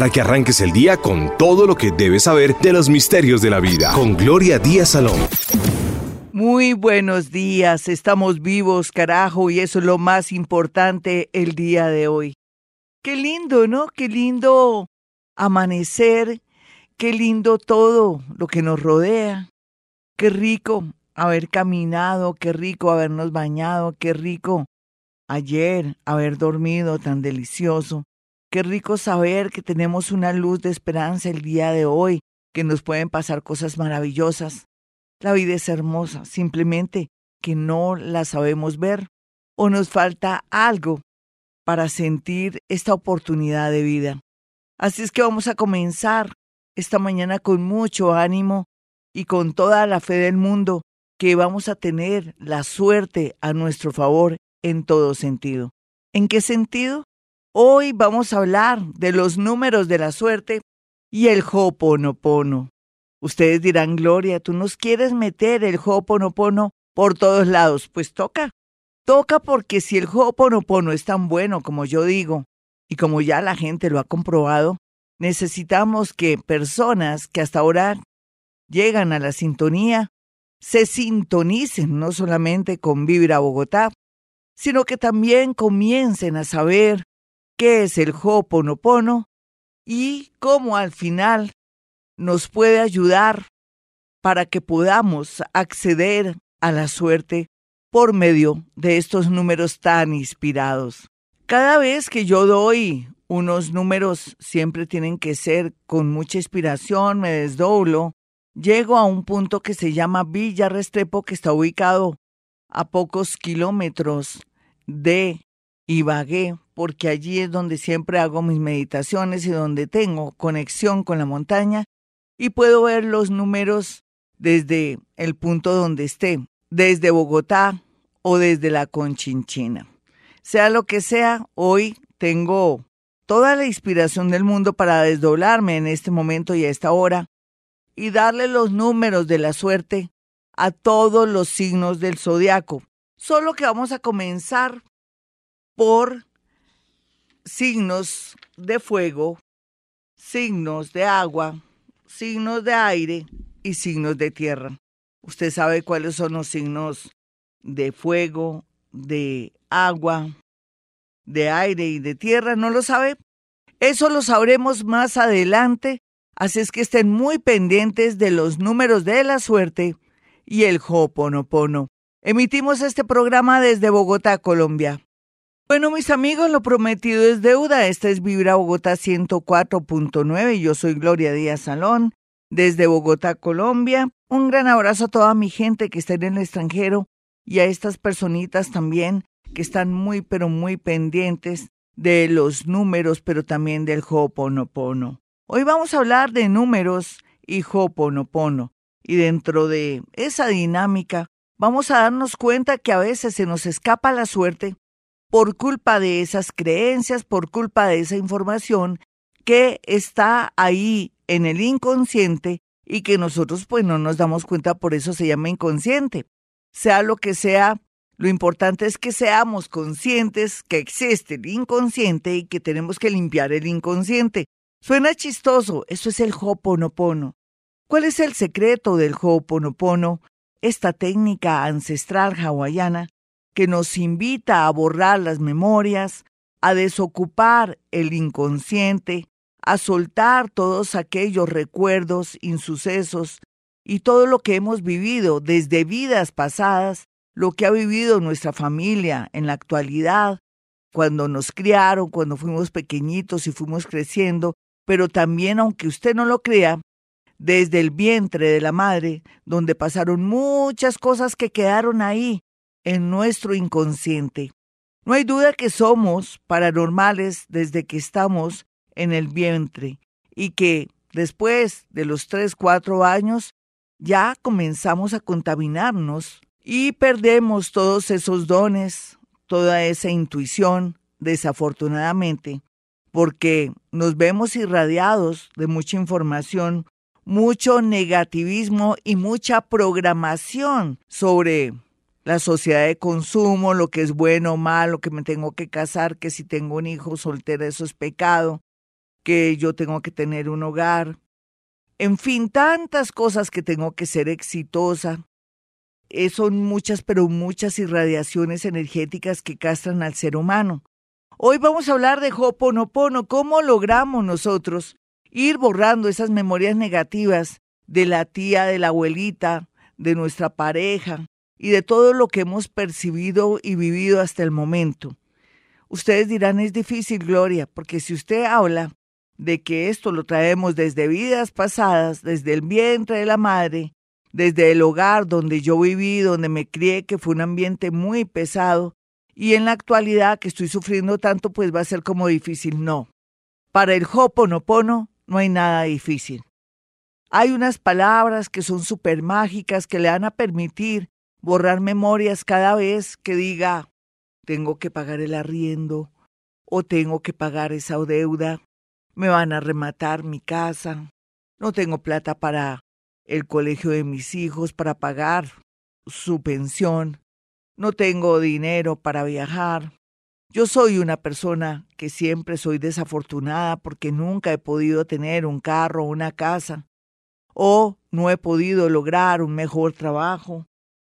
para que arranques el día con todo lo que debes saber de los misterios de la vida. Con Gloria Díaz Salón. Muy buenos días, estamos vivos, carajo, y eso es lo más importante el día de hoy. Qué lindo, ¿no? Qué lindo amanecer, qué lindo todo lo que nos rodea. Qué rico haber caminado, qué rico habernos bañado, qué rico ayer haber dormido tan delicioso. Qué rico saber que tenemos una luz de esperanza el día de hoy, que nos pueden pasar cosas maravillosas. La vida es hermosa, simplemente que no la sabemos ver o nos falta algo para sentir esta oportunidad de vida. Así es que vamos a comenzar esta mañana con mucho ánimo y con toda la fe del mundo que vamos a tener la suerte a nuestro favor en todo sentido. ¿En qué sentido? Hoy vamos a hablar de los números de la suerte y el Hoponopono. Ustedes dirán, Gloria, tú nos quieres meter el Ho'oponopono por todos lados. Pues toca. Toca porque si el Ho'oponopono es tan bueno como yo digo, y como ya la gente lo ha comprobado, necesitamos que personas que hasta ahora llegan a la sintonía se sintonicen no solamente con Vibra Bogotá, sino que también comiencen a saber qué es el Ho'oponopono y cómo al final nos puede ayudar para que podamos acceder a la suerte por medio de estos números tan inspirados. Cada vez que yo doy unos números, siempre tienen que ser con mucha inspiración, me desdoblo, llego a un punto que se llama Villa Restrepo, que está ubicado a pocos kilómetros de Ibagué, porque allí es donde siempre hago mis meditaciones y donde tengo conexión con la montaña y puedo ver los números desde el punto donde esté, desde Bogotá o desde la Conchinchina. Sea lo que sea, hoy tengo toda la inspiración del mundo para desdoblarme en este momento y a esta hora y darle los números de la suerte a todos los signos del zodiaco. Solo que vamos a comenzar por signos de fuego, signos de agua, signos de aire y signos de tierra. Usted sabe cuáles son los signos de fuego, de agua, de aire y de tierra, ¿no lo sabe? Eso lo sabremos más adelante, así es que estén muy pendientes de los números de la suerte y el Hoponopono. Emitimos este programa desde Bogotá, Colombia. Bueno, mis amigos, lo prometido es deuda. Esta es Vibra Bogotá 104.9 y yo soy Gloria Díaz Salón desde Bogotá, Colombia. Un gran abrazo a toda mi gente que está en el extranjero y a estas personitas también que están muy, pero muy pendientes de los números, pero también del Ho'oponopono. Hoy vamos a hablar de números y Ho'oponopono. Y dentro de esa dinámica, vamos a darnos cuenta que a veces se nos escapa la suerte por culpa de esas creencias, por culpa de esa información que está ahí en el inconsciente y que nosotros pues no nos damos cuenta, por eso se llama inconsciente. Sea lo que sea, lo importante es que seamos conscientes que existe el inconsciente y que tenemos que limpiar el inconsciente. Suena chistoso, eso es el Ho'oponopono. ¿Cuál es el secreto del Ho'oponopono? Esta técnica ancestral hawaiana que nos invita a borrar las memorias, a desocupar el inconsciente, a soltar todos aquellos recuerdos, insucesos y todo lo que hemos vivido desde vidas pasadas, lo que ha vivido nuestra familia en la actualidad, cuando nos criaron, cuando fuimos pequeñitos y fuimos creciendo, pero también, aunque usted no lo crea, desde el vientre de la madre, donde pasaron muchas cosas que quedaron ahí, en nuestro inconsciente. No hay duda que somos paranormales desde que estamos en el vientre y que después de los 3, 4 años ya comenzamos a contaminarnos y perdemos todos esos dones, toda esa intuición, desafortunadamente, porque nos vemos irradiados de mucha información, mucho negativismo y mucha programación sobre la sociedad de consumo, lo que es bueno o malo, que me tengo que casar, que si tengo un hijo soltero eso es pecado. que yo tengo que tener un hogar, en fin, tantas cosas que tengo que ser exitosa. Eh, son muchas, pero muchas irradiaciones energéticas que castran al ser humano. Hoy vamos a hablar de Hoponopono, cómo logramos nosotros ir borrando esas memorias negativas de la tía, de la abuelita, de nuestra pareja y de todo lo que hemos percibido y vivido hasta el momento. Ustedes dirán, es difícil, Gloria, porque si usted habla de que esto lo traemos desde vidas pasadas, desde el vientre de la madre, desde el hogar donde yo viví, donde me crié, que fue un ambiente muy pesado, y en la actualidad que estoy sufriendo tanto, pues va a ser como difícil. No. Para el Hoponopono no hay nada difícil. Hay unas palabras que son súper mágicas que le van a permitir borrar memorias cada vez que diga tengo que pagar el arriendo o tengo que pagar esa deuda, me van a rematar mi casa, no tengo plata para el colegio de mis hijos, para pagar su pensión, no tengo dinero para viajar. Yo soy una persona que siempre soy desafortunada porque nunca he podido tener un carro o una casa, o no he podido lograr un mejor trabajo,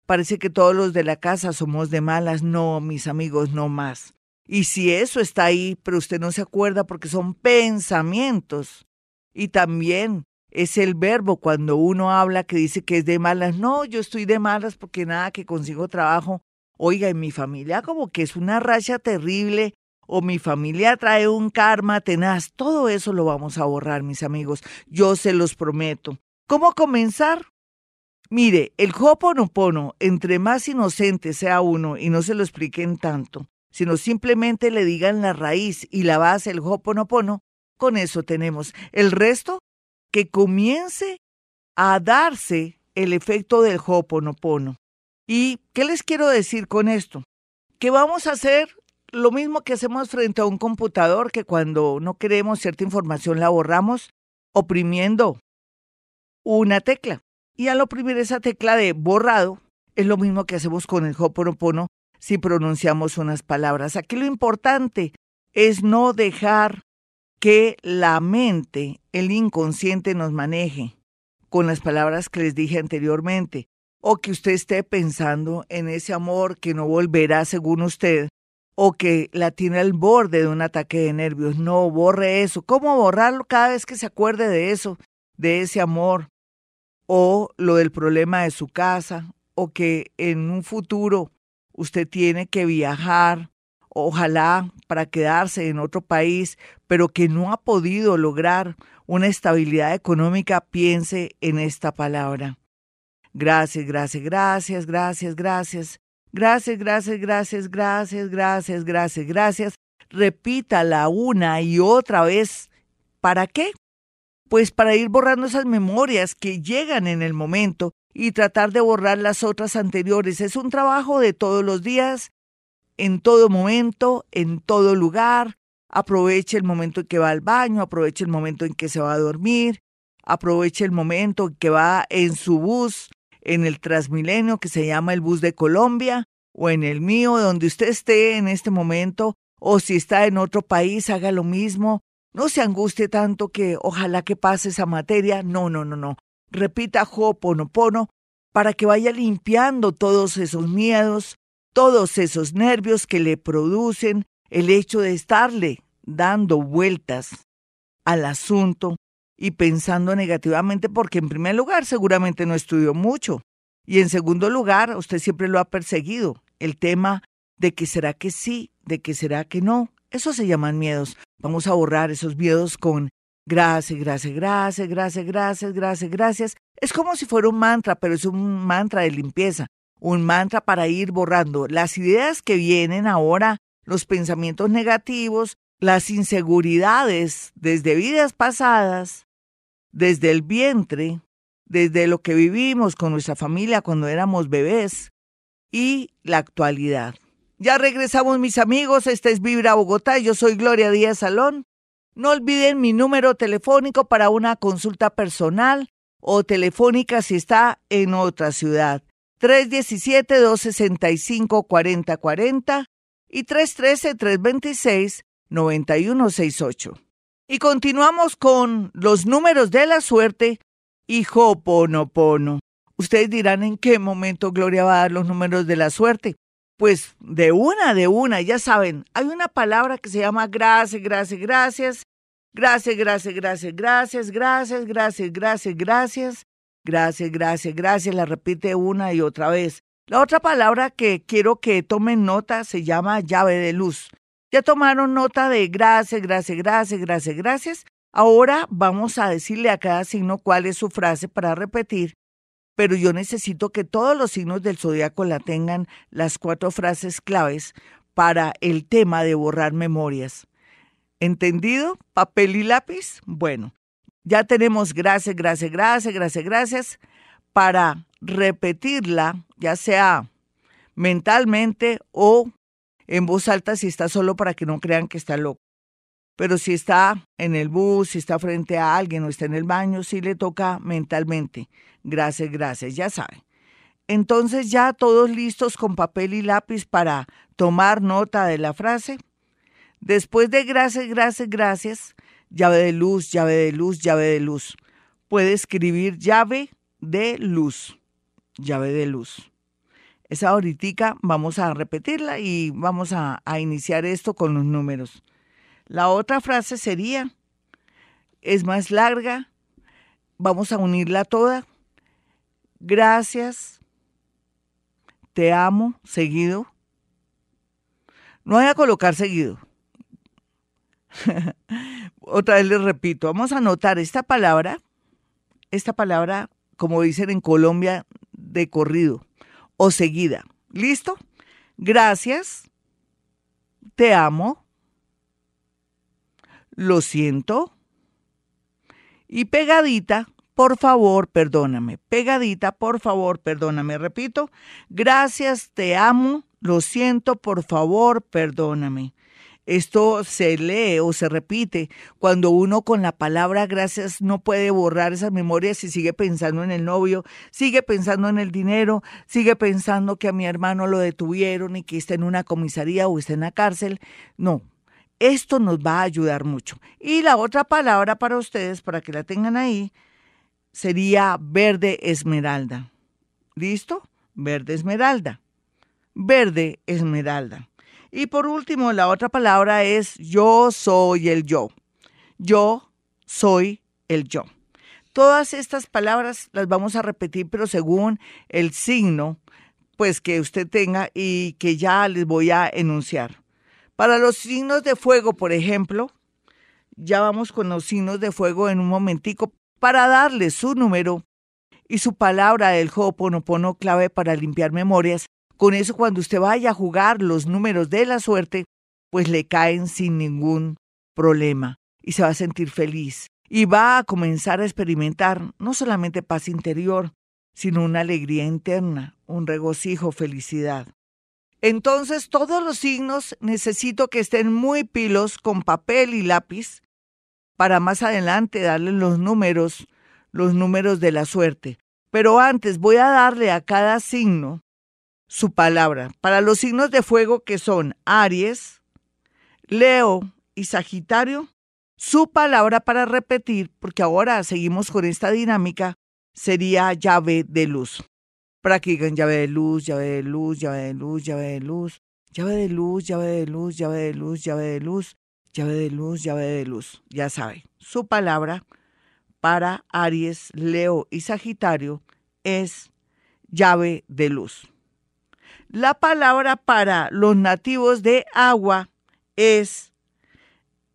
Parece que todos los de la casa somos de malas. No, mis amigos, no más. Y si eso está ahí, pero usted no se acuerda porque son pensamientos. Y también es el verbo cuando uno habla que dice que es de malas. No, yo estoy de malas porque nada que consigo trabajo. Oiga, en mi familia como que es una racha terrible o mi familia trae un karma tenaz. Todo eso lo vamos a borrar, mis amigos. Yo se los prometo. ¿Cómo comenzar? Mire, el Hoponopono, entre más inocente sea uno y no se lo expliquen tanto, sino simplemente le digan la raíz y la base del Hoponopono, con eso tenemos. El resto, que comience a darse el efecto del Hoponopono. ¿Y qué les quiero decir con esto? Que vamos a hacer lo mismo que hacemos frente a un computador, que cuando no queremos cierta información la borramos oprimiendo una tecla. Y al oprimir esa tecla de borrado, es lo mismo que hacemos con el Hoponopono si pronunciamos unas palabras. Aquí lo importante es no dejar que la mente, el inconsciente nos maneje con las palabras que les dije anteriormente, o que usted esté pensando en ese amor que no volverá según usted, o que la tiene al borde de un ataque de nervios. No, borre eso. ¿Cómo borrarlo cada vez que se acuerde de eso, de ese amor, o lo del problema de su casa, o que en un futuro usted tiene que viajar, ojalá para quedarse en otro país, pero que no ha podido lograr una estabilidad económica, piense en esta palabra. Gracias, gracias, gracias, gracias, gracias. Gracias, gracias, gracias, gracias, gracias, gracias, gracias. Repítala una y otra vez. ¿Para qué? Pues para ir borrando esas memorias que llegan en el momento y tratar de borrar las otras anteriores. Es un trabajo de todos los días, en todo momento, en todo lugar. Aproveche el momento en que va al baño, aproveche el momento en que se va a dormir, aproveche el momento en que va en su bus, en el Transmilenio que se llama el bus de Colombia, o en el mío, donde usted esté en este momento, o si está en otro país, haga lo mismo, no se angustie tanto que ojalá que pase esa materia. No, no, no, no. Repita Ho'oponopono para que vaya limpiando todos esos miedos, todos esos nervios que le producen el hecho de estarle dando vueltas al asunto y pensando negativamente porque en primer lugar seguramente no estudió mucho y en segundo lugar usted siempre lo ha perseguido, el tema de que será que sí, de que será que no, eso se llaman miedos. Vamos a borrar esos miedos con gracias, gracias, gracias, gracias, gracias, gracias, gracias. Es como si fuera un mantra, pero es un mantra de limpieza, un mantra para ir borrando las ideas que vienen ahora, los pensamientos negativos, las inseguridades desde vidas pasadas, desde el vientre, desde lo que vivimos con nuestra familia cuando éramos bebés y la actualidad. Ya regresamos mis amigos, esta es Vibra Bogotá, yo soy Gloria Díaz Salón. No olviden mi número telefónico para una consulta personal o telefónica si está en otra ciudad. 317-265-4040 y 313-326-9168. Y continuamos con los números de la suerte y Hoponopono. Ustedes dirán en qué momento Gloria va a dar los números de la suerte. Pues de una, de una, ya saben, hay una palabra que se llama gracias, gracias, gracias, gracias, gracias, gracias, gracias, gracias, gracias, gracias, gracias, gracias, gracias, gracias, la repite una y otra vez. La otra palabra que quiero que tomen nota se llama llave de luz. Ya tomaron nota de gracias, gracias, gracias, gracias, gracias. Ahora vamos a decirle a cada signo cuál es su frase para repetir, pero yo necesito que todos los signos del zodiaco la tengan las cuatro frases claves para el tema de borrar memorias. ¿Entendido? ¿Papel y lápiz? Bueno, ya tenemos gracias, gracias, gracias, gracias, gracias para repetirla, ya sea mentalmente o en voz alta si está solo para que no crean que está loco. Pero si está en el bus, si está frente a alguien o está en el baño, sí le toca mentalmente. Gracias, gracias, ya saben. Entonces ya todos listos con papel y lápiz para tomar nota de la frase. Después de gracias, gracias, gracias, llave de luz, llave de luz, llave de luz. Puede escribir llave de luz, llave de luz. Esa ahorita vamos a repetirla y vamos a, a iniciar esto con los números. La otra frase sería, es más larga, vamos a unirla toda. Gracias, te amo, seguido. No voy a colocar seguido. Otra vez les repito, vamos a anotar esta palabra, esta palabra, como dicen en Colombia, de corrido o seguida. ¿Listo? Gracias, te amo, lo siento. Y pegadita, por favor, perdóname. Pegadita, por favor, perdóname. Repito, gracias, te amo, lo siento, por favor, perdóname. Esto se lee o se repite cuando uno con la palabra gracias no puede borrar esas memorias y sigue pensando en el novio, sigue pensando en el dinero, sigue pensando que a mi hermano lo detuvieron y que está en una comisaría o está en la cárcel. No, esto nos va a ayudar mucho. Y la otra palabra para ustedes, para que la tengan ahí, sería verde esmeralda. ¿Listo? Verde esmeralda. Verde esmeralda. Y por último, la otra palabra es yo soy el yo. Yo soy el yo. Todas estas palabras las vamos a repetir, pero según el signo, pues que usted tenga y que ya les voy a enunciar. Para los signos de fuego, por ejemplo, ya vamos con los signos de fuego en un momentico para darle su número y su palabra del Ho'oponopono clave para limpiar memorias. Con eso, cuando usted vaya a jugar los números de la suerte, pues le caen sin ningún problema y se va a sentir feliz. Y va a comenzar a experimentar no solamente paz interior, sino una alegría interna, un regocijo, felicidad. Entonces, todos los signos necesito que estén muy pilos con papel y lápiz para más adelante darle los números, los números de la suerte. Pero antes voy a darle a cada signo su palabra. Para los signos de fuego que son Aries, Leo y Sagitario, su palabra para repetir, porque ahora seguimos con esta dinámica, sería llave de luz practican llave de luz, llave de luz, llave de luz, llave de luz, llave de luz, llave de luz, llave de luz, llave de luz, llave de luz, llave de luz. Ya sabe, su palabra para Aries, Leo y Sagitario es llave de luz. La palabra para los nativos de agua es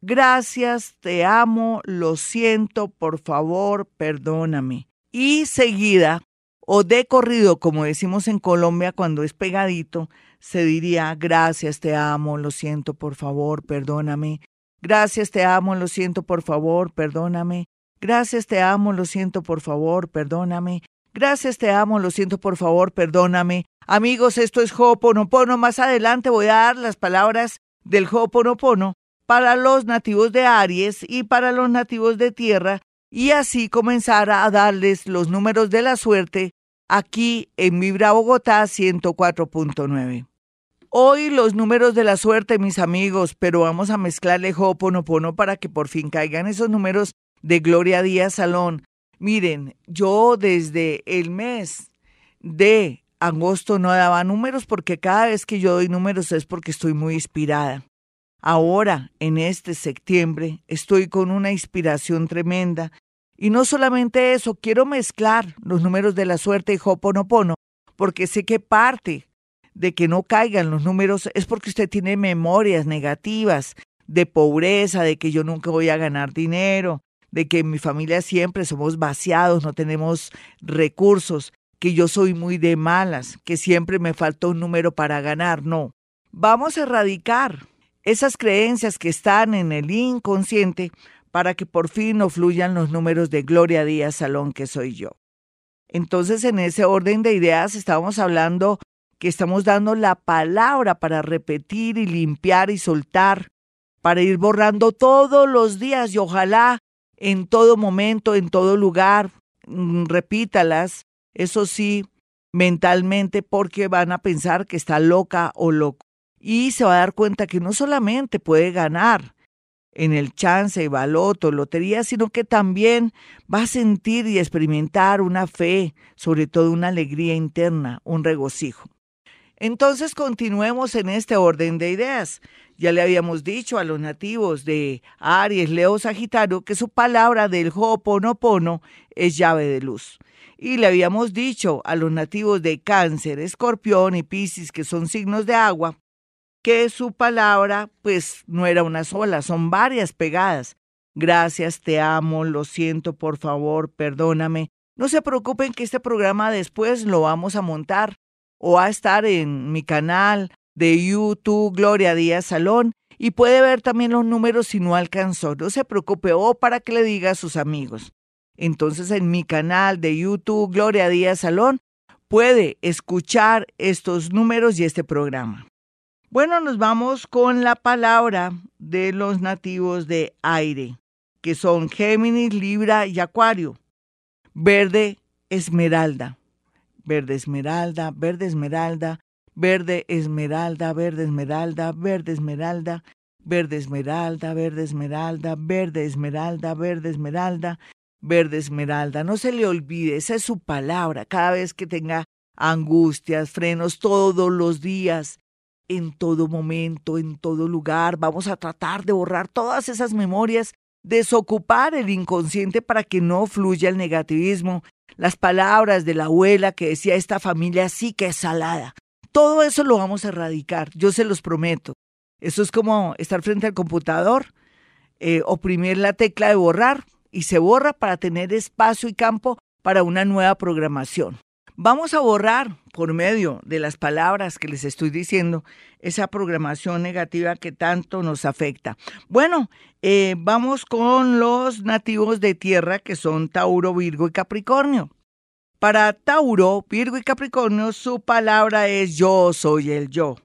gracias, te amo, lo siento, por favor, perdóname. Y seguida o de corrido, como decimos en Colombia cuando es pegadito, se diría gracias, te amo, lo siento, por favor, perdóname. Gracias, te amo, lo siento, por favor, perdóname. Gracias, te amo, lo siento, por favor, perdóname. Gracias, te amo, lo siento, por favor, perdóname. Amigos, esto es Ho'oponopono. Más adelante voy a dar las palabras del Ho'oponopono para los nativos de Aries y para los nativos de Tierra y así comenzar a darles los números de la suerte aquí en Vibra Bogotá 104.9. Hoy los números de la suerte, mis amigos, pero vamos a mezclarle Ho'oponopono para que por fin caigan esos números de Gloria Díaz Salón. Miren, yo desde el mes de agosto no daba números porque cada vez que yo doy números es porque estoy muy inspirada. Ahora, en este septiembre, estoy con una inspiración tremenda. Y no solamente eso, quiero mezclar los números de la suerte y Ho'oponopono, porque sé que parte de que no caigan los números es porque usted tiene memorias negativas de pobreza, de que yo nunca voy a ganar dinero, de que en mi familia siempre somos vaciados, no tenemos recursos, que yo soy muy de malas, que siempre me falta un número para ganar. No. Vamos a erradicar esas creencias que están en el inconsciente para que por fin no fluyan los números de Gloria Díaz Salón, que soy yo. Entonces, en ese orden de ideas, estábamos hablando que estamos dando la palabra para repetir y limpiar y soltar, para ir borrando todos los días y ojalá en todo momento, en todo lugar, mm, repítalas, eso sí, mentalmente, porque van a pensar que está loca o loco. Y se va a dar cuenta que no solamente puede ganar en el chance, baloto, lotería, sino que también va a sentir y experimentar una fe, sobre todo una alegría interna, un regocijo. Entonces continuemos en este orden de ideas. Ya le habíamos dicho a los nativos de Aries, Leo, Sagitario que su palabra del Ho'oponopono es llave de luz. Y le habíamos dicho a los nativos de Cáncer, Escorpión y Piscis, que son signos de agua, que su palabra pues no era una sola, son varias pegadas. Gracias, te amo, lo siento, por favor, perdóname. No se preocupen que este programa después lo vamos a montar o a estar en mi canal de YouTube Gloria Díaz Salón y puede ver también los números si no alcanzó. No se preocupe o para que le diga a sus amigos. Entonces en mi canal de YouTube Gloria Díaz Salón puede escuchar estos números y este programa. Bueno, nos vamos con la palabra de los nativos de aire, que son Géminis, Libra y Acuario. Verde, esmeralda verde esmeralda, verde esmeralda, verde esmeralda, verde esmeralda, verde esmeralda, verde esmeralda, verde esmeralda, verde esmeralda, verde esmeralda, verde esmeralda. No se le olvide, esa es su palabra. Cada vez que tenga angustias, frenos, todos los días, en todo momento, en todo lugar, vamos a tratar de borrar todas esas memorias, desocupar el inconsciente para que no fluya el negativismo las palabras de la abuela que decía esta familia sí que es salada. Todo eso lo vamos a erradicar, yo se los prometo. Eso es como estar frente al computador, eh, oprimir la tecla de borrar y se borra para tener espacio y campo para una nueva programación. Vamos a borrar por medio de las palabras que les estoy diciendo esa programación negativa que tanto nos afecta. Bueno, eh, vamos con los nativos de tierra que son Tauro, Virgo y Capricornio. Para Tauro, Virgo y Capricornio, su palabra es yo soy el yo.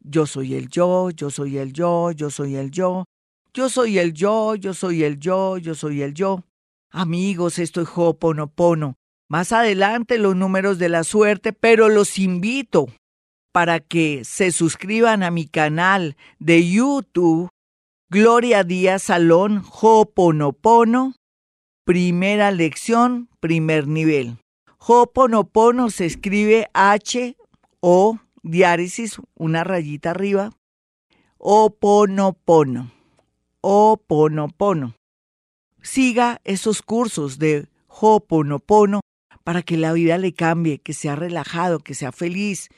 Yo soy el yo, yo soy el yo, yo soy el yo. Yo soy el yo, yo soy el yo, yo soy el yo. Amigos, esto es. Más adelante los números de la suerte, pero los invito para que se suscriban a mi canal de YouTube Gloria Díaz Salón Ho'oponopono, primera lección, primer nivel. Ho'oponopono se escribe H O diáresis, una rayita arriba. Oponopono. Oponopono. Siga esos cursos de Ho'oponopono para que la vida le cambie, que sea relajado, que sea feliz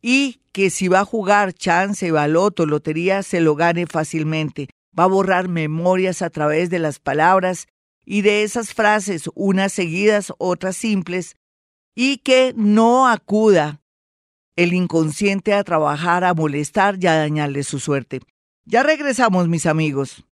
y que si va a jugar chance, baloto, lotería, se lo gane fácilmente. Va a borrar memorias a través de las palabras y de esas frases, unas seguidas, otras simples, y que no acuda el inconsciente a trabajar, a molestar y a dañarle su suerte. Ya regresamos, mis amigos.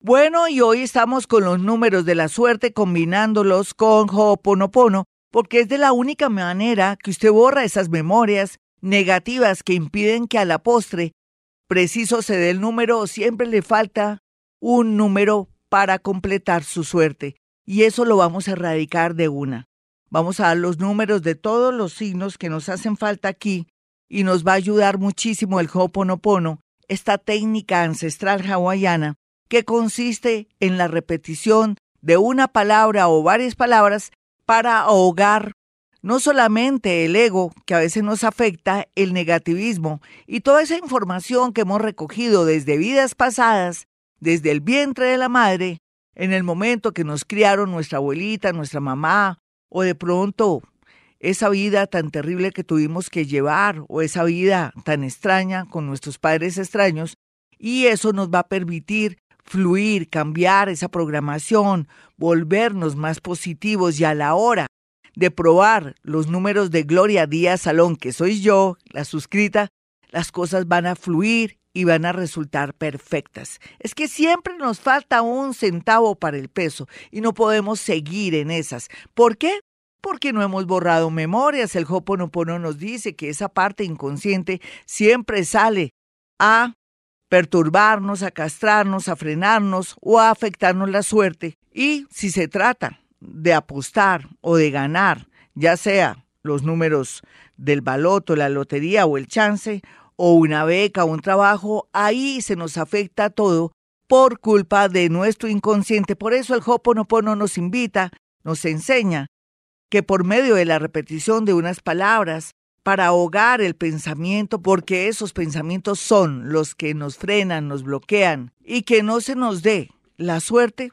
Bueno, y hoy estamos con los números de la suerte combinándolos con Ho'oponopono porque es de la única manera que usted borra esas memorias negativas que impiden que a la postre preciso se dé el número siempre le falta un número para completar su suerte. Y eso lo vamos a erradicar de una. Vamos a dar los números de todos los signos que nos hacen falta aquí y nos va a ayudar muchísimo el Ho'oponopono, esta técnica ancestral hawaiana que consiste en la repetición de una palabra o varias palabras para ahogar no solamente el ego, que a veces nos afecta, el negativismo. Y toda esa información que hemos recogido desde vidas pasadas, desde el vientre de la madre, en el momento que nos criaron nuestra abuelita, nuestra mamá, o de pronto esa vida tan terrible que tuvimos que llevar, o esa vida tan extraña con nuestros padres extraños, y eso nos va a permitir fluir, cambiar esa programación, volvernos más positivos y a la hora de probar los números de Gloria Díaz Salón, que soy yo, la suscrita, las cosas van a fluir y van a resultar perfectas. Es que siempre nos falta un centavo para el peso y no podemos seguir en esas. ¿Por qué? Porque no hemos borrado memorias. El Hoponopono nos dice que esa parte inconsciente siempre sale a perturbarnos, a castrarnos, a frenarnos o a afectarnos la suerte. Y si se trata de apostar o de ganar, ya sea los números del baloto, la lotería o el chance, o una beca o un trabajo, ahí se nos afecta todo por culpa de nuestro inconsciente. Por eso el Hoponopono nos invita, nos enseña que por medio de la repetición de unas palabras, para ahogar el pensamiento, porque esos pensamientos son los que nos frenan, nos bloquean, y que no se nos dé la suerte,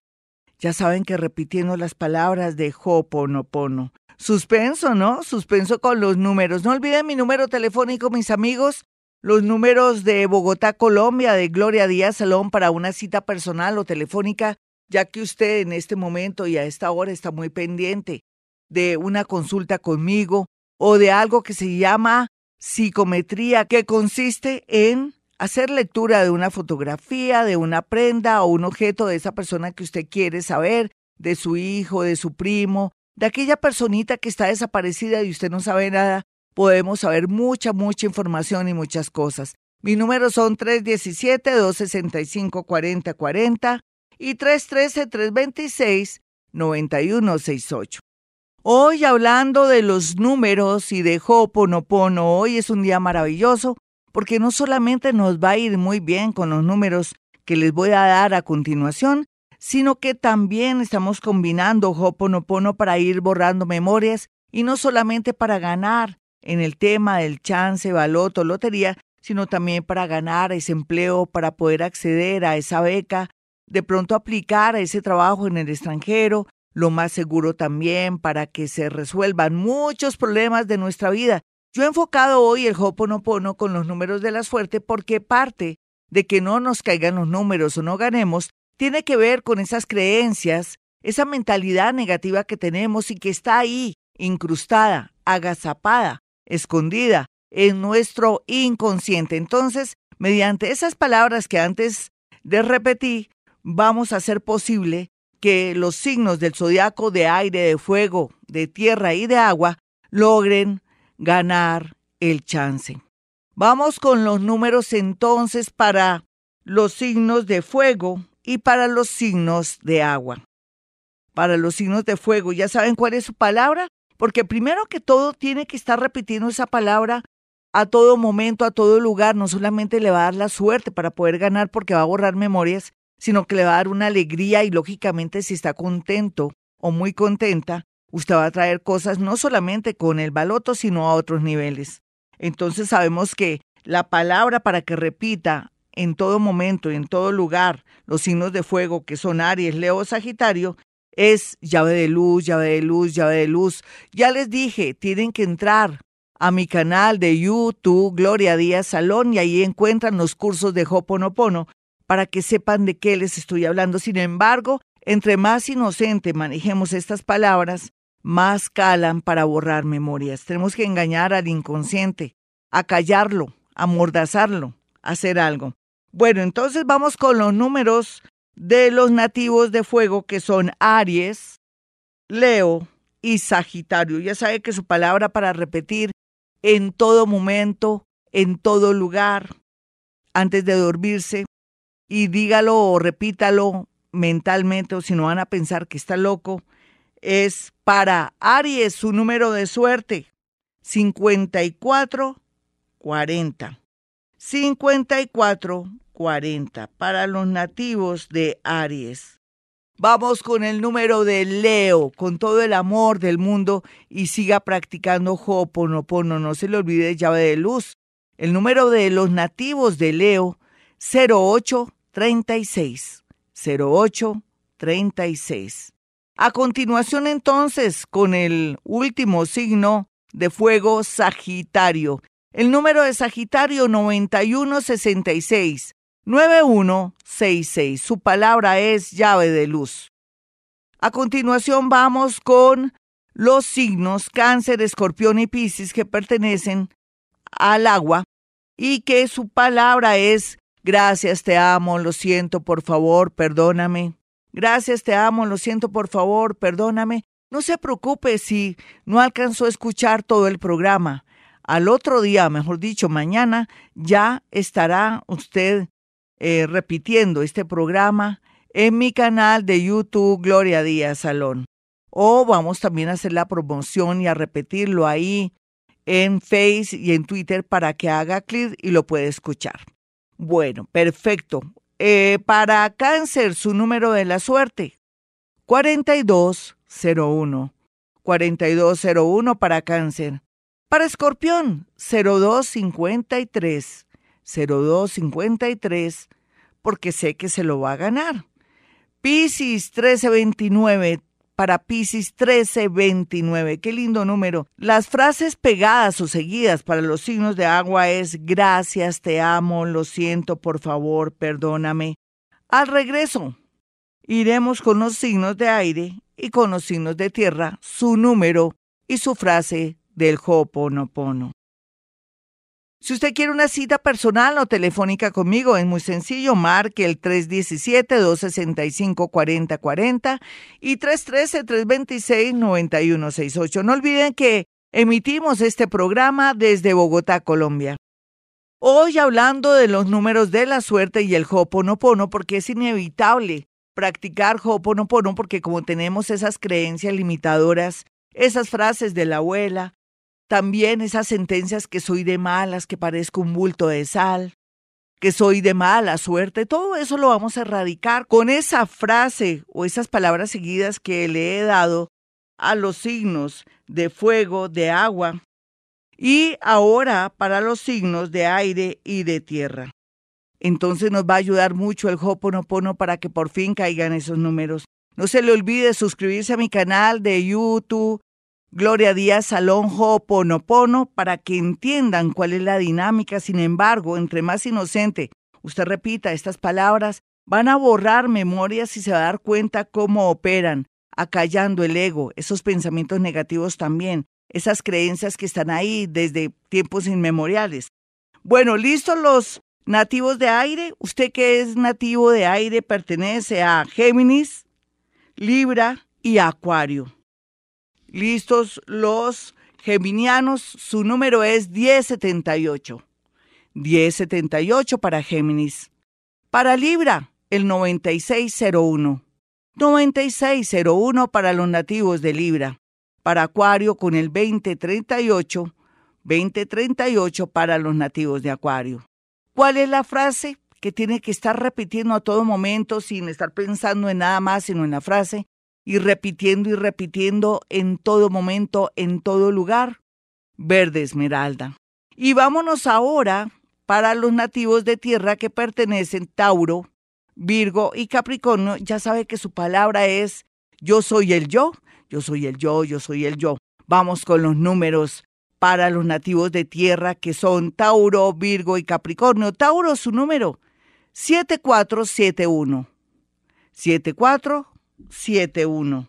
ya saben que repitiendo las palabras de Hoponopono. Suspenso, ¿no? Suspenso con los números. No olviden mi número telefónico, mis amigos. Los números de Bogotá, Colombia, de Gloria Díaz Salón para una cita personal o telefónica, ya que usted en este momento y a esta hora está muy pendiente de una consulta conmigo o de algo que se llama psicometría, que consiste en hacer lectura de una fotografía, de una prenda o un objeto de esa persona que usted quiere saber, de su hijo, de su primo, de aquella personita que está desaparecida y usted no sabe nada, podemos saber mucha, mucha información y muchas cosas. Mi número son 317-265-4040 y 313-326-9168. Hoy hablando de los números y de Hoponopono, hoy es un día maravilloso porque no solamente nos va a ir muy bien con los números que les voy a dar a continuación, sino que también estamos combinando Hoponopono para ir borrando memorias y no solamente para ganar en el tema del chance, baloto, lotería, sino también para ganar ese empleo, para poder acceder a esa beca, de pronto aplicar a ese trabajo en el extranjero, lo más seguro también para que se resuelvan muchos problemas de nuestra vida. Yo he enfocado hoy el Hoponopono con los números de la suerte porque parte de que no nos caigan los números o no ganemos tiene que ver con esas creencias, esa mentalidad negativa que tenemos y que está ahí, incrustada, agazapada, escondida en nuestro inconsciente. Entonces, mediante esas palabras que antes de repetir, vamos a hacer posible que los signos del zodiaco de aire, de fuego, de tierra y de agua logren ganar el chance. Vamos con los números entonces para los signos de fuego y para los signos de agua. Para los signos de fuego, ¿ya saben cuál es su palabra? Porque primero que todo tiene que estar repitiendo esa palabra a todo momento, a todo lugar. No solamente le va a dar la suerte para poder ganar porque va a borrar memorias, sino que le va a dar una alegría y lógicamente si está contento o muy contenta, usted va a traer cosas no solamente con el baloto, sino a otros niveles. Entonces sabemos que la palabra para que repita en todo momento y en todo lugar los signos de fuego que son Aries, Leo, Sagitario, es llave de luz, llave de luz, llave de luz. Ya les dije, tienen que entrar a mi canal de YouTube, Gloria Díaz Salón, y ahí encuentran los cursos de Hoponopono para que sepan de qué les estoy hablando. Sin embargo, entre más inocente manejemos estas palabras, más calan para borrar memorias. Tenemos que engañar al inconsciente, a callarlo, a mordazarlo, a hacer algo. Bueno, entonces vamos con los números de los nativos de fuego que son Aries, Leo y Sagitario. Ya sabe que su palabra para repetir en todo momento, en todo lugar, antes de dormirse, y dígalo o repítalo mentalmente o si no van a pensar que está loco, es para Aries su número de suerte 54 40. 54 40 para los nativos de Aries. Vamos con el número de Leo, con todo el amor del mundo y siga practicando Ho'oponopono. No se le olvide llave de luz. El número de los nativos de Leo, 0836. 0836. A continuación entonces, con el último signo de fuego Sagitario. El número de Sagitario 9166. 9166. Su palabra es llave de luz. A continuación vamos con los signos cáncer, escorpión y piscis que pertenecen al agua y que su palabra es gracias, te amo, lo siento, por favor, perdóname. Gracias, te amo, lo siento, por favor, perdóname. No se preocupe si no alcanzó a escuchar todo el programa. Al otro día, mejor dicho, mañana, ya estará usted eh, repitiendo este programa en mi canal de YouTube Gloria Díaz Salón. O vamos también a hacer la promoción y a repetirlo ahí en Face y en Twitter para que haga clic y lo pueda escuchar. Bueno, perfecto. Eh, para cáncer, su número de la suerte, 4201. 4201 para cáncer. Para escorpión, 0253. 0253 porque sé que se lo va a ganar. Piscis 1329 para Piscis 1329. Qué lindo número. Las frases pegadas o seguidas para los signos de agua es gracias, te amo, lo siento, por favor, perdóname. Al regreso, iremos con los signos de aire y con los signos de tierra, su número y su frase del Ho'oponopono. Si usted quiere una cita personal o telefónica conmigo, es muy sencillo. Marque el 317-265-4040 y 313-326-9168. No olviden que emitimos este programa desde Bogotá, Colombia. Hoy hablando de los números de la suerte y el Ho'oponopono, porque es inevitable practicar Ho'oponopono, porque como tenemos esas creencias limitadoras, esas frases de la abuela, también esas sentencias que soy de malas, que parezco un bulto de sal, que soy de mala suerte, todo eso lo vamos a erradicar con esa frase o esas palabras seguidas que le he dado a los signos de fuego, de agua y ahora para los signos de aire y de tierra. Entonces nos va a ayudar mucho el Hoponopono para que por fin caigan esos números. No se le olvide suscribirse a mi canal de YouTube, Gloria Díaz Salón Ho'oponopono para que entiendan cuál es la dinámica. Sin embargo, entre más inocente usted repita estas palabras, van a borrar memorias y se va a dar cuenta cómo operan, acallando el ego, esos pensamientos negativos también, esas creencias que están ahí desde tiempos inmemoriales. Bueno, listos los nativos de aire. Usted que es nativo de aire pertenece a Géminis, Libra y Acuario. Listos los geminianos, su número es 1078. 1078 para Géminis. Para Libra, el 9601. 9601 para los nativos de Libra. Para Acuario con el 2038. 2038 para los nativos de Acuario. ¿Cuál es la frase que tiene que estar repitiendo a todo momento sin estar pensando en nada más sino en la frase? Y repitiendo y repitiendo en todo momento, en todo lugar, verde esmeralda. Y vámonos ahora para los nativos de tierra que pertenecen Tauro, Virgo y Capricornio. Ya sabe que su palabra es yo soy el yo, yo soy el yo, yo soy el yo. Vamos con los números para los nativos de tierra que son Tauro, Virgo y Capricornio. Tauro, su número 7471. 74 71.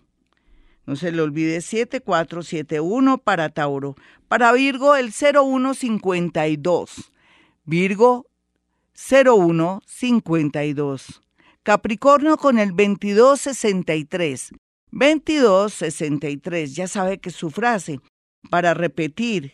No se le olvide 7471 para Tauro. Para Virgo el 0152. Virgo 0152. Capricornio con el 2263. 2263. Ya sabe que su frase para repetir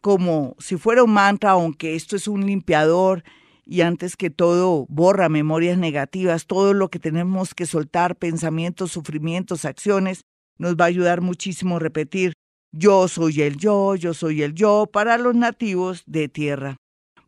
como si fuera un mantra, aunque esto es un limpiador y antes que todo borra memorias negativas, todo lo que tenemos que soltar, pensamientos, sufrimientos, acciones, nos va a ayudar muchísimo repetir Yo soy el yo, yo soy el yo para los nativos de tierra.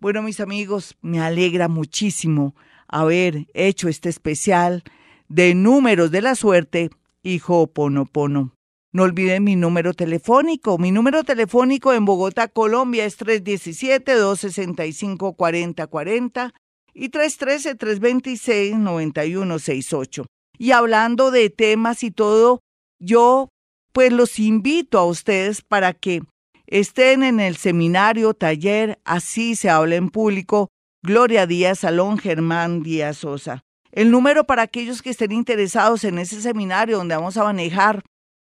Bueno, mis amigos, me alegra muchísimo haber hecho este especial de números de la suerte y Ho'oponopono. No olviden mi número telefónico. Mi número telefónico en Bogotá, Colombia es 317-265-4040 y 313-326-9168. Y hablando de temas y todo, yo pues los invito a ustedes para que estén en el seminario, taller, así se habla en público, Gloria Díaz Salón Germán Díaz Sosa. El número para aquellos que estén interesados en ese seminario donde vamos a manejar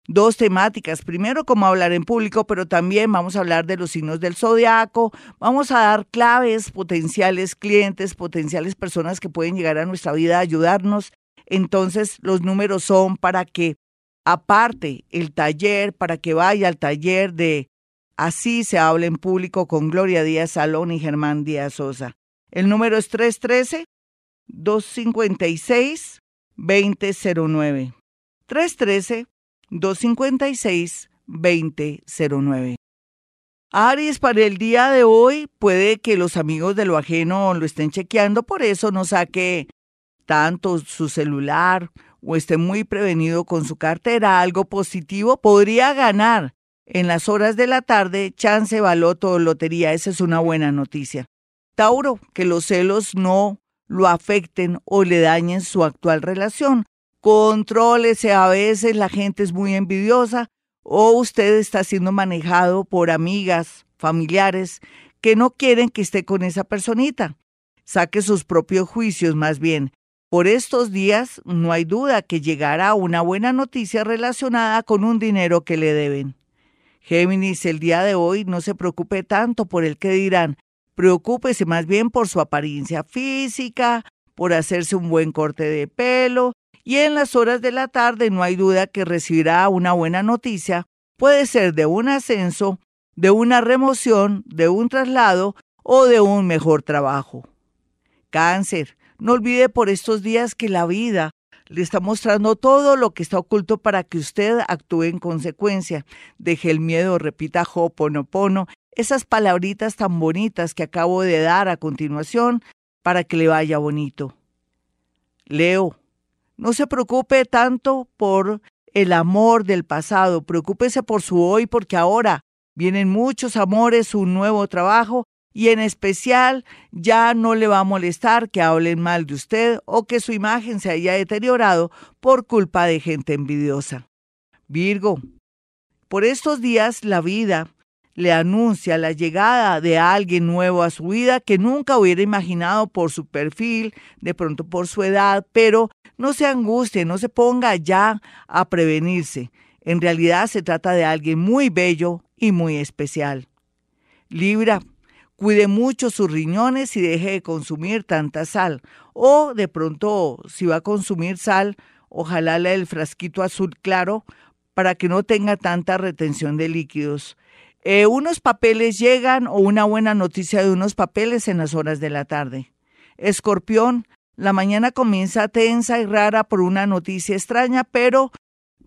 dos temáticas. Primero, cómo hablar en público, pero también vamos a hablar de los signos del zodiaco. Vamos a dar claves, potenciales clientes, potenciales personas que pueden llegar a nuestra vida a ayudarnos entonces los números son para que aparte el taller, para que vaya al taller de Así se habla en público con Gloria Díaz Salón y Germán Díaz Sosa. El número es 313-256-2009. 313-256-2009. Aries, para el día de hoy puede que los amigos de lo ajeno lo estén chequeando, por eso no saque tanto su celular o esté muy prevenido con su cartera, algo positivo, podría ganar en las horas de la tarde chance, baloto o lotería. Esa es una buena noticia. Tauro, que los celos no lo afecten o le dañen su actual relación. Contrólese, a veces la gente es muy envidiosa o usted está siendo manejado por amigas, familiares que no quieren que esté con esa personita. Saque sus propios juicios más bien. Por estos días no hay duda que llegará una buena noticia relacionada con un dinero que le deben. Géminis, el día de hoy no se preocupe tanto por el que dirán, preocúpese más bien por su apariencia física, por hacerse un buen corte de pelo, y en las horas de la tarde no hay duda que recibirá una buena noticia, puede ser de un ascenso, de una remoción, de un traslado o de un mejor trabajo. Cáncer, no olvide por estos días que la vida le está mostrando todo lo que está oculto para que usted actúe en consecuencia. Deje el miedo, repita Ho'oponopono, esas palabritas tan bonitas que acabo de dar a continuación para que le vaya bonito. Leo, no se preocupe tanto por el amor del pasado, preocúpese por su hoy porque ahora vienen muchos amores, un nuevo trabajo y en especial ya no le va a molestar que hablen mal de usted o que su imagen se haya deteriorado por culpa de gente envidiosa. Virgo, por estos días la vida le anuncia la llegada de alguien nuevo a su vida que nunca hubiera imaginado por su perfil, de pronto por su edad, pero no se angustie, no se ponga ya a prevenirse. En realidad se trata de alguien muy bello y muy especial. Libra, Cuide mucho sus riñones y deje de consumir tanta sal. O de pronto, si va a consumir sal, ojalá le el frasquito azul claro para que no tenga tanta retención de líquidos. Eh, unos papeles llegan o una buena noticia de unos papeles en las horas de la tarde. Escorpión, la mañana comienza tensa y rara por una noticia extraña, pero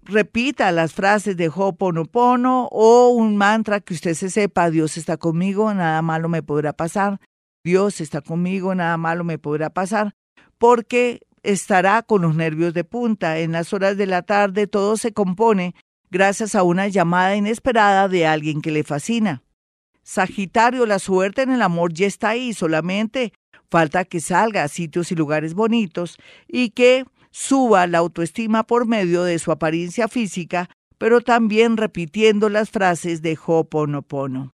repita las frases de Ho'oponopono o un mantra que usted se sepa, Dios está conmigo, nada malo me podrá pasar, Dios está conmigo, nada malo me podrá pasar, porque estará con los nervios de punta. En las horas de la tarde todo se compone gracias a una llamada inesperada de alguien que le fascina. Sagitario, la suerte en el amor ya está ahí, solamente falta que salga a sitios y lugares bonitos y que suba la autoestima por medio de su apariencia física, pero también repitiendo las frases de Ho'oponopono.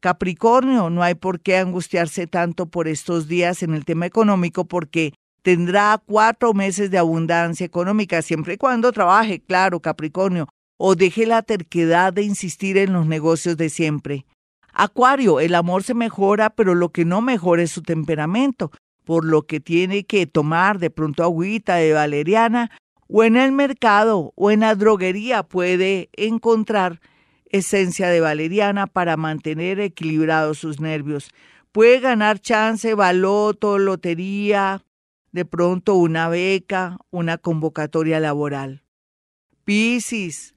Capricornio, no hay por qué angustiarse tanto por estos días en el tema económico porque tendrá cuatro meses de abundancia económica siempre y cuando trabaje, claro, Capricornio, o deje la terquedad de insistir en los negocios de siempre. Acuario, el amor se mejora, pero lo que no mejora es su temperamento por lo que tiene que tomar de pronto agüita de valeriana o en el mercado o en la droguería puede encontrar esencia de valeriana para mantener equilibrados sus nervios. Puede ganar chance, baloto, lotería, de pronto una beca, una convocatoria laboral. Piscis,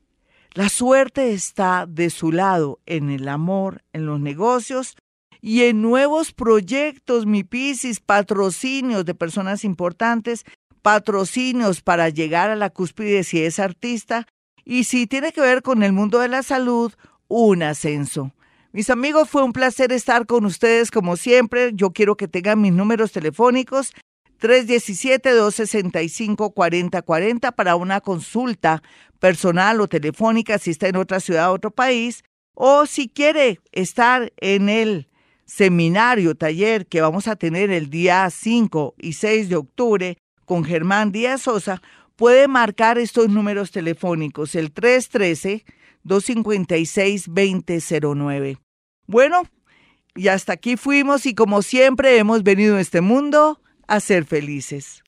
La suerte está de su lado en el amor, en los negocios y en nuevos proyectos, mi Piscis, patrocinios de personas importantes, patrocinios para llegar a la cúspide si es artista y si tiene que ver con el mundo de la salud, un ascenso. Mis amigos, fue un placer estar con ustedes como siempre. Yo quiero que tengan mis números telefónicos 317-265-4040 para una consulta personal o telefónica si está en otra ciudad o otro país. O si quiere estar en el seminario, taller que vamos a tener el día 5 y 6 de octubre con Germán Díaz Sosa, puede marcar estos números telefónicos, el 313-256-2009. Bueno, y hasta aquí fuimos y como siempre hemos venido a este mundo a ser felices.